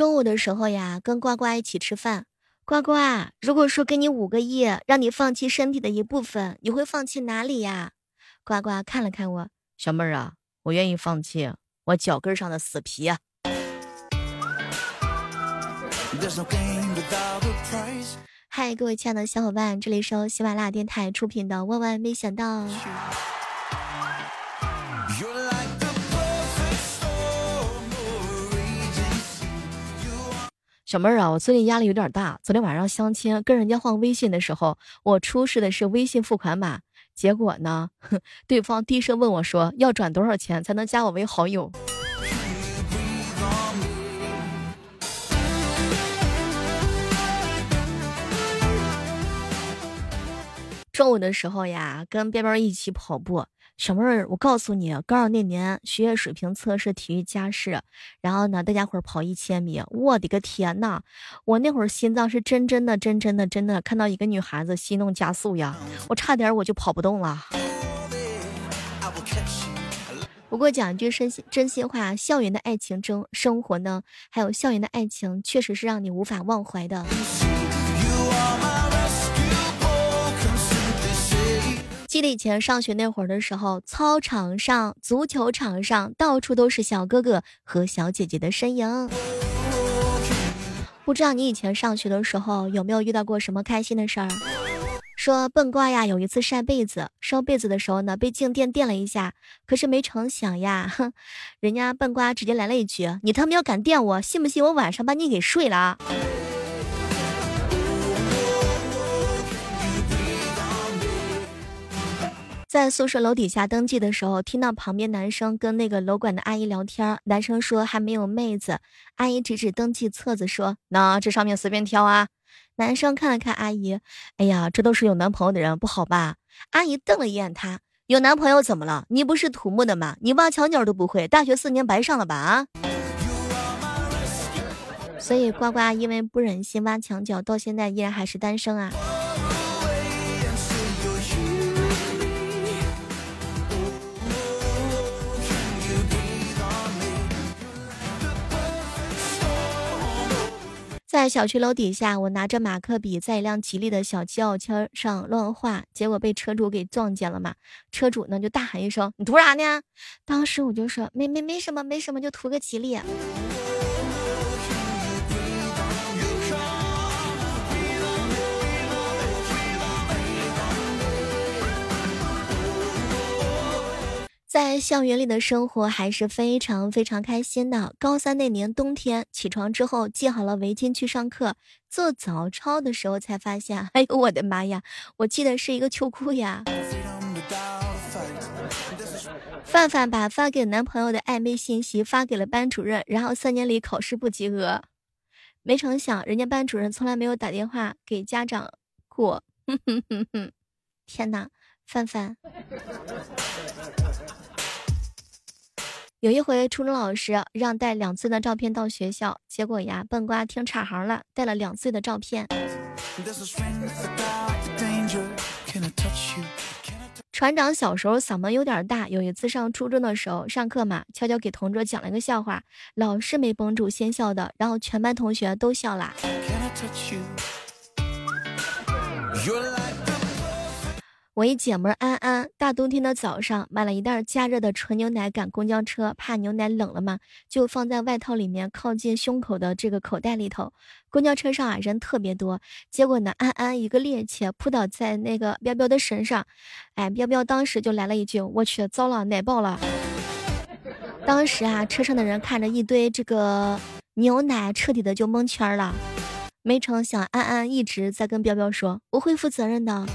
中午的时候呀，跟呱呱一起吃饭。呱呱，如果说给你五个亿，让你放弃身体的一部分，你会放弃哪里呀？呱呱看了看我，小妹儿啊，我愿意放弃我脚跟上的死皮啊。嗨，各位亲爱的小伙伴，这里是由喜马拉雅电台出品的《万万没想到》。小妹儿啊，我最近压力有点大。昨天晚上相亲，跟人家换微信的时候，我出示的是微信付款码，结果呢，对方低声问我说：“要转多少钱才能加我为好友？”中午的时候呀，跟边边一起跑步。小妹儿，我告诉你，高二那年学业水平测试体育加试，然后呢，大家伙儿跑一千米，我的个天呐！我那会儿心脏是真真的、真真的、真的，看到一个女孩子心动加速呀，我差点我就跑不动了。不过讲一句真心真心话，校园的爱情中生活呢，还有校园的爱情，确实是让你无法忘怀的。记得以前上学那会儿的时候，操场上、足球场上，到处都是小哥哥和小姐姐的身影。不知道你以前上学的时候有没有遇到过什么开心的事儿？说笨瓜呀，有一次晒被子，收被子的时候呢，被静电电了一下，可是没成想呀，哼，人家笨瓜直接来了一句：“你他妈要敢电我，信不信我晚上把你给睡了？”在宿舍楼底下登记的时候，听到旁边男生跟那个楼管的阿姨聊天。男生说还没有妹子，阿姨指指登记册子说：“那这上面随便挑啊。”男生看了看阿姨，哎呀，这都是有男朋友的人，不好吧？阿姨瞪了一眼他，有男朋友怎么了？你不是土木的吗？你挖墙脚都不会，大学四年白上了吧？啊！所以呱呱因为不忍心挖墙脚，到现在依然还是单身啊。在小区楼底下，我拿着马克笔在一辆吉利的小轿车上乱画，结果被车主给撞见了嘛。车主呢就大喊一声：“你图啥呢？”当时我就说：“没没没什么，没什么，就图个吉利。”在校园里的生活还是非常非常开心的。高三那年冬天，起床之后系好了围巾去上课，做早操的时候才发现，哎呦我的妈呀，我系的是一个秋裤呀！范范把发给男朋友的暧昧信息发给了班主任，然后三年里考试不及格，没成想人家班主任从来没有打电话给家长过。哼哼哼哼，天哪，范范！有一回，初中老师让带两岁的照片到学校，结果呀，笨瓜听岔行了，带了两岁的照片。船长小时候嗓门有点大，有一次上初中的时候上课嘛，悄悄给同桌讲了一个笑话，老师没绷住先笑的，然后全班同学都笑了。我一姐们安安，大冬天的早上买了一袋加热的纯牛奶赶公交车，怕牛奶冷了嘛，就放在外套里面靠近胸口的这个口袋里头。公交车上啊人特别多，结果呢安安一个趔趄扑倒在那个彪彪的身上，哎彪彪当时就来了一句：“我去，糟了，奶爆了！”当时啊车上的人看着一堆这个牛奶，彻底的就蒙圈了。没成想安安一直在跟彪彪说：“我会负责任的。”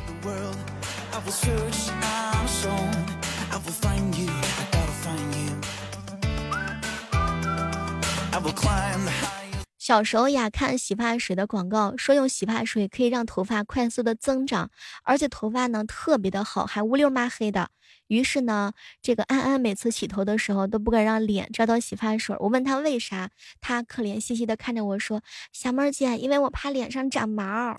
小时候呀，看洗发水的广告，说用洗发水可以让头发快速的增长，而且头发呢特别的好，还乌溜麻黑的。于是呢，这个安安每次洗头的时候都不敢让脸沾到洗发水。我问他为啥，他可怜兮兮的看着我说：“小妹儿姐，因为我怕脸上长毛。”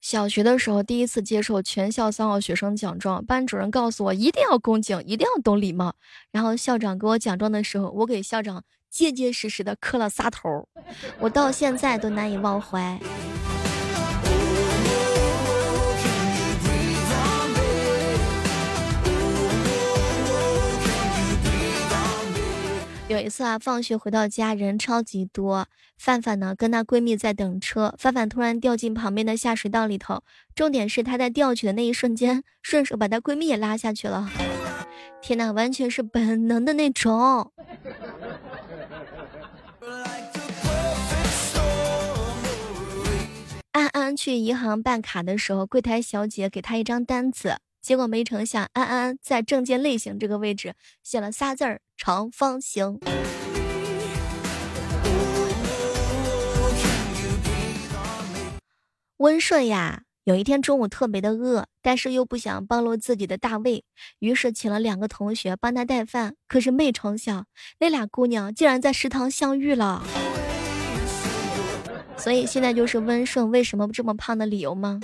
小学的时候第一次接受全校三好学生奖状，班主任告诉我一定要恭敬，一定要懂礼貌。然后校长给我奖状的时候，我给校长结结实实的磕了仨头，我到现在都难以忘怀。有一次啊，放学回到家，人超级多。范范呢，跟她闺蜜在等车。范范突然掉进旁边的下水道里头，重点是她在掉去的那一瞬间，顺手把她闺蜜也拉下去了。天哪，完全是本能的那种。安安去银行办卡的时候，柜台小姐给她一张单子。结果没成想，安安在证件类型这个位置写了仨字儿“长方形”。温顺呀，有一天中午特别的饿，但是又不想暴露自己的大胃，于是请了两个同学帮他带饭。可是没成想，那俩姑娘竟然在食堂相遇了。所以现在就是温顺为什么这么胖的理由吗？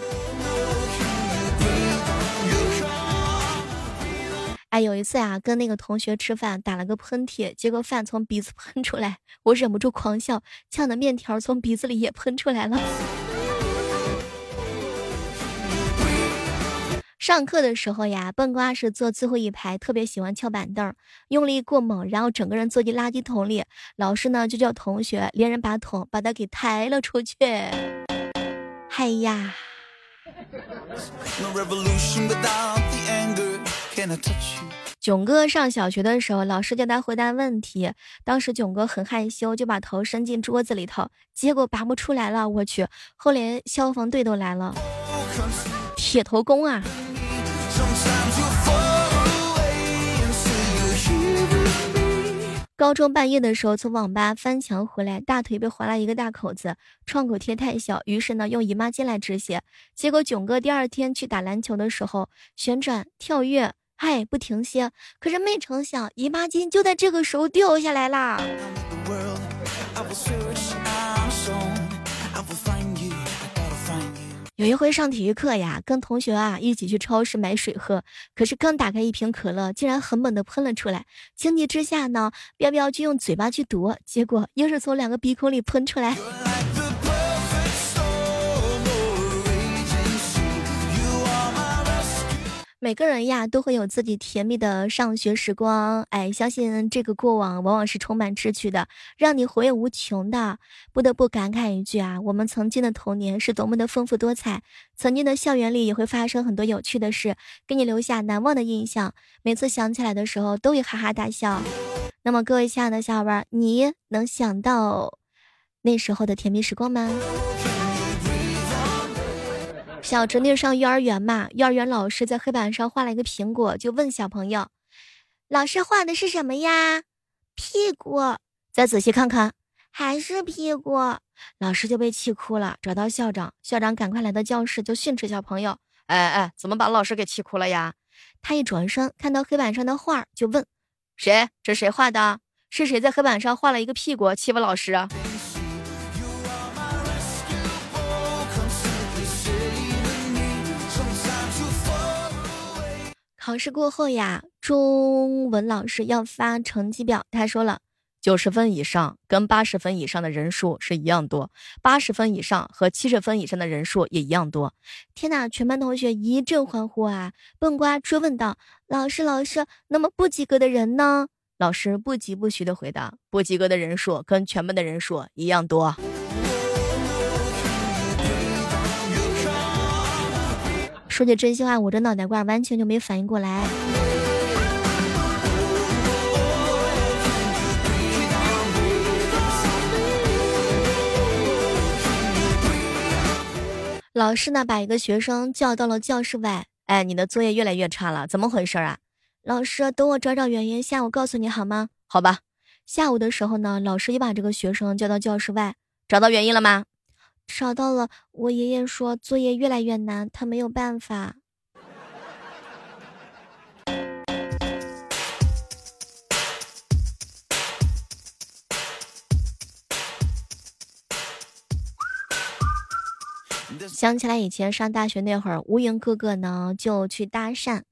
哎，有一次呀，跟那个同学吃饭，打了个喷嚏，结果饭从鼻子 喷出来，我忍不住狂笑，呛的面条从鼻子里也喷出来了。上课的时候呀，笨瓜是坐最后一排，特别喜欢翘板凳，用力过猛，然后整个人坐进垃圾桶里，老师呢就叫同学连人把桶把他给抬了出去。嗨呀！囧哥上小学的时候，老师叫他回答问题，当时囧哥很害羞，就把头伸进桌子里头，结果拔不出来了。我去，后连消防队都来了，铁头功啊！高中半夜的时候，从网吧翻墙回来，大腿被划了一个大口子，创口贴太小，于是呢用姨妈巾来止血。结果囧哥第二天去打篮球的时候，旋转跳跃，嗨不停歇，可是没成想姨妈巾就在这个时候掉下来啦。有一回上体育课呀，跟同学啊一起去超市买水喝，可是刚打开一瓶可乐，竟然狠猛的喷了出来。情急之下呢，彪彪就用嘴巴去夺，结果又是从两个鼻孔里喷出来。每个人呀都会有自己甜蜜的上学时光，哎，相信这个过往往往是充满志趣的，让你回味无穷的。不得不感慨一句啊，我们曾经的童年是多么的丰富多彩，曾经的校园里也会发生很多有趣的事，给你留下难忘的印象。每次想起来的时候，都会哈哈大笑。那么，各位亲爱的小伙伴，你能想到那时候的甜蜜时光吗？小侄女上幼儿园嘛，幼儿园老师在黑板上画了一个苹果，就问小朋友：“老师画的是什么呀？”屁股。再仔细看看，还是屁股。老师就被气哭了，找到校长，校长赶快来到教室就训斥小朋友：“哎哎，怎么把老师给气哭了呀？”他一转身看到黑板上的画，就问：“谁？这谁画的？是谁在黑板上画了一个屁股欺负老师？”考试过后呀，中文老师要发成绩表。他说了，九十分以上跟八十分以上的人数是一样多，八十分以上和七十分以上的人数也一样多。天哪！全班同学一阵欢呼啊！笨瓜追问道：“老师，老师，那么不及格的人呢？”老师不疾不徐的回答：“不及格的人数跟全班的人数一样多。”说句真心话，我这脑袋瓜完全就没反应过来。老师呢，把一个学生叫到了教室外。哎，你的作业越来越差了，怎么回事啊？老师，等我找找原因，下午告诉你好吗？好吧。下午的时候呢，老师也把这个学生叫到教室外，找到原因了吗？找到了，我爷爷说作业越来越难，他没有办法。想起来以前上大学那会儿，无云哥哥呢就去搭讪。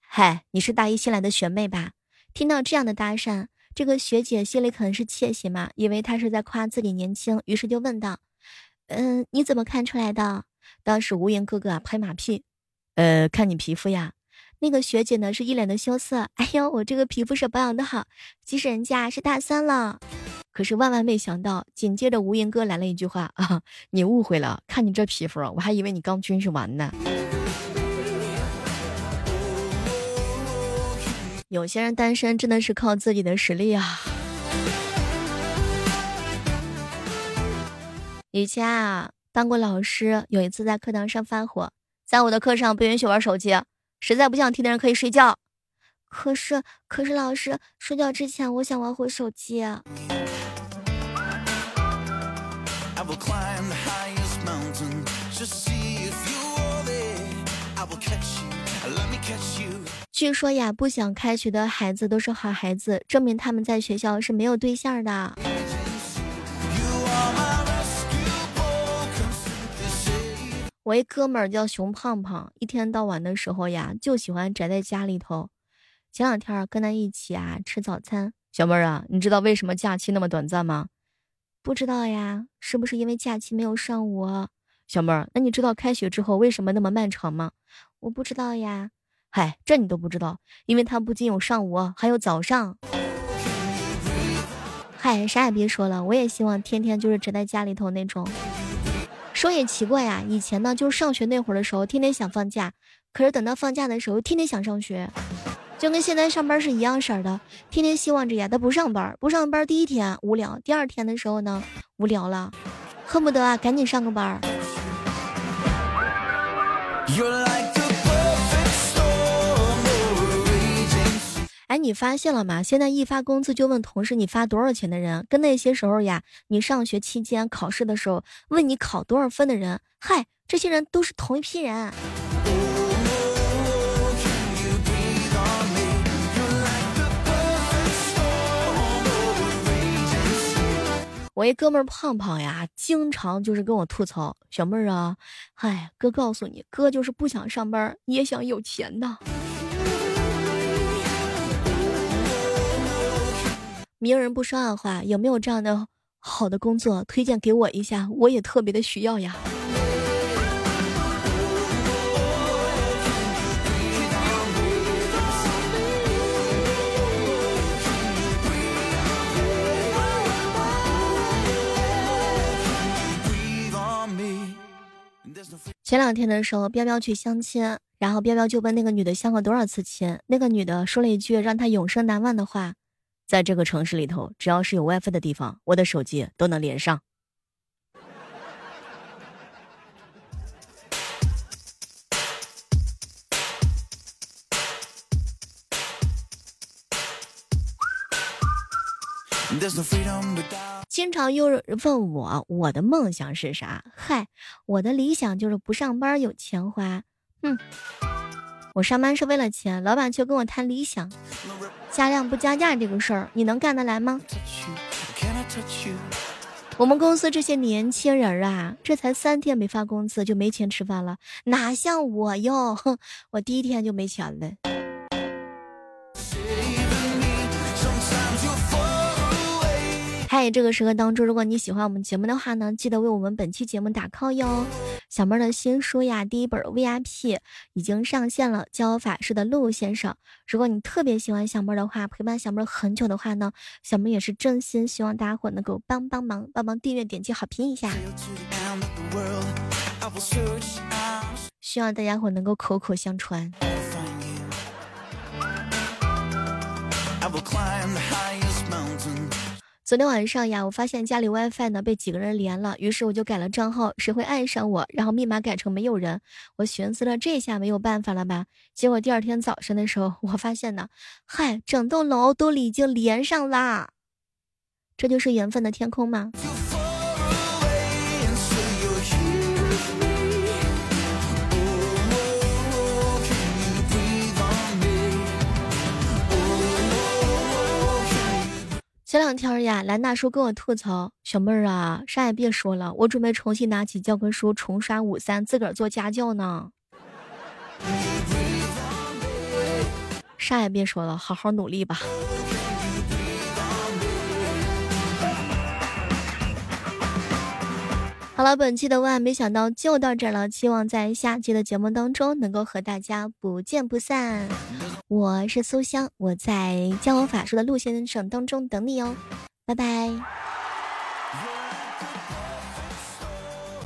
嗨，你是大一新来的学妹吧？听到这样的搭讪，这个学姐心里可能是窃喜嘛，以为他是在夸自己年轻，于是就问道：“嗯，你怎么看出来的？”当时无言哥哥啊拍马屁：“呃，看你皮肤呀。”那个学姐呢是一脸的羞涩：“哎呦，我这个皮肤是保养的好，即使人家是大三了。”可是万万没想到，紧接着无言哥来了一句话啊！你误会了，看你这皮肤，我还以为你刚军训完呢。有些人单身真的是靠自己的实力啊！以前啊，当过老师，有一次在课堂上发火，在我的课上不允许玩手机，实在不想听的人可以睡觉。可是，可是老师，睡觉之前我想玩会手机。据说呀，不想开学的孩子都是好孩子，证明他们在学校是没有对象的。我一哥们儿叫熊胖胖，一天到晚的时候呀，就喜欢宅在家里头。前两天跟他一起啊吃早餐，小妹儿啊，你知道为什么假期那么短暂吗？不知道呀，是不是因为假期没有上午？小妹儿，那你知道开学之后为什么那么漫长吗？我不知道呀。嗨，这你都不知道，因为他不仅有上午，还有早上。嗨，啥也别说了，我也希望天天就是宅在家里头那种。说也奇怪呀，以前呢，就是上学那会儿的时候，天天想放假，可是等到放假的时候，天天想上学。就跟现在上班是一样式儿的，天天希望着呀，他不上班，不上班第一天无聊，第二天的时候呢，无聊了，恨不得啊赶紧上个班哎，你发现了吗？现在一发工资就问同事你发多少钱的人，跟那些时候呀，你上学期间考试的时候问你考多少分的人，嗨，这些人都是同一批人。我一哥们儿胖胖呀，经常就是跟我吐槽：“小妹儿啊，嗨，哥告诉你，哥就是不想上班，也想有钱的。”明人不说暗话，有没有这样的好的工作推荐给我一下？我也特别的需要呀。前两天的时候，彪彪去相亲，然后彪彪就问那个女的相过多少次亲，那个女的说了一句让他永生难忘的话：“在这个城市里头，只要是有 WiFi 的地方，我的手机都能连上。”经常有人问我，我的梦想是啥？嗨，我的理想就是不上班有钱花。嗯，我上班是为了钱，老板却跟我谈理想，加量不加价这个事儿，你能干得来吗？我们公司这些年轻人啊，这才三天没发工资就没钱吃饭了，哪像我哟？哼，我第一天就没钱了。在这个时刻当中，如果你喜欢我们节目的话呢，记得为我们本期节目打 call 哟。小妹的新书呀，第一本 VIP 已经上线了，教法师的陆先生。如果你特别喜欢小妹的话，陪伴小妹很久的话呢，小妹也是真心希望大家伙能够帮帮忙，帮忙订阅、点击好评一下。希望大家伙能够口口相传。昨天晚上呀，我发现家里 WiFi 呢被几个人连了，于是我就改了账号，谁会爱上我？然后密码改成没有人。我寻思了，这下没有办法了吧？结果第二天早上的时候，我发现呢，嗨，整栋楼都已经连上啦，这就是缘分的天空吗？前两天呀，兰大叔跟我吐槽：“小妹儿啊，啥也别说了，我准备重新拿起教科书重刷五三，自个儿做家教呢。”啥也别说了，好好努力吧。好了，本期的万没想到就到这了，希望在下期的节目当中能够和大家不见不散。我是苏香，我在教我法术的陆先生当中等你哦，拜拜。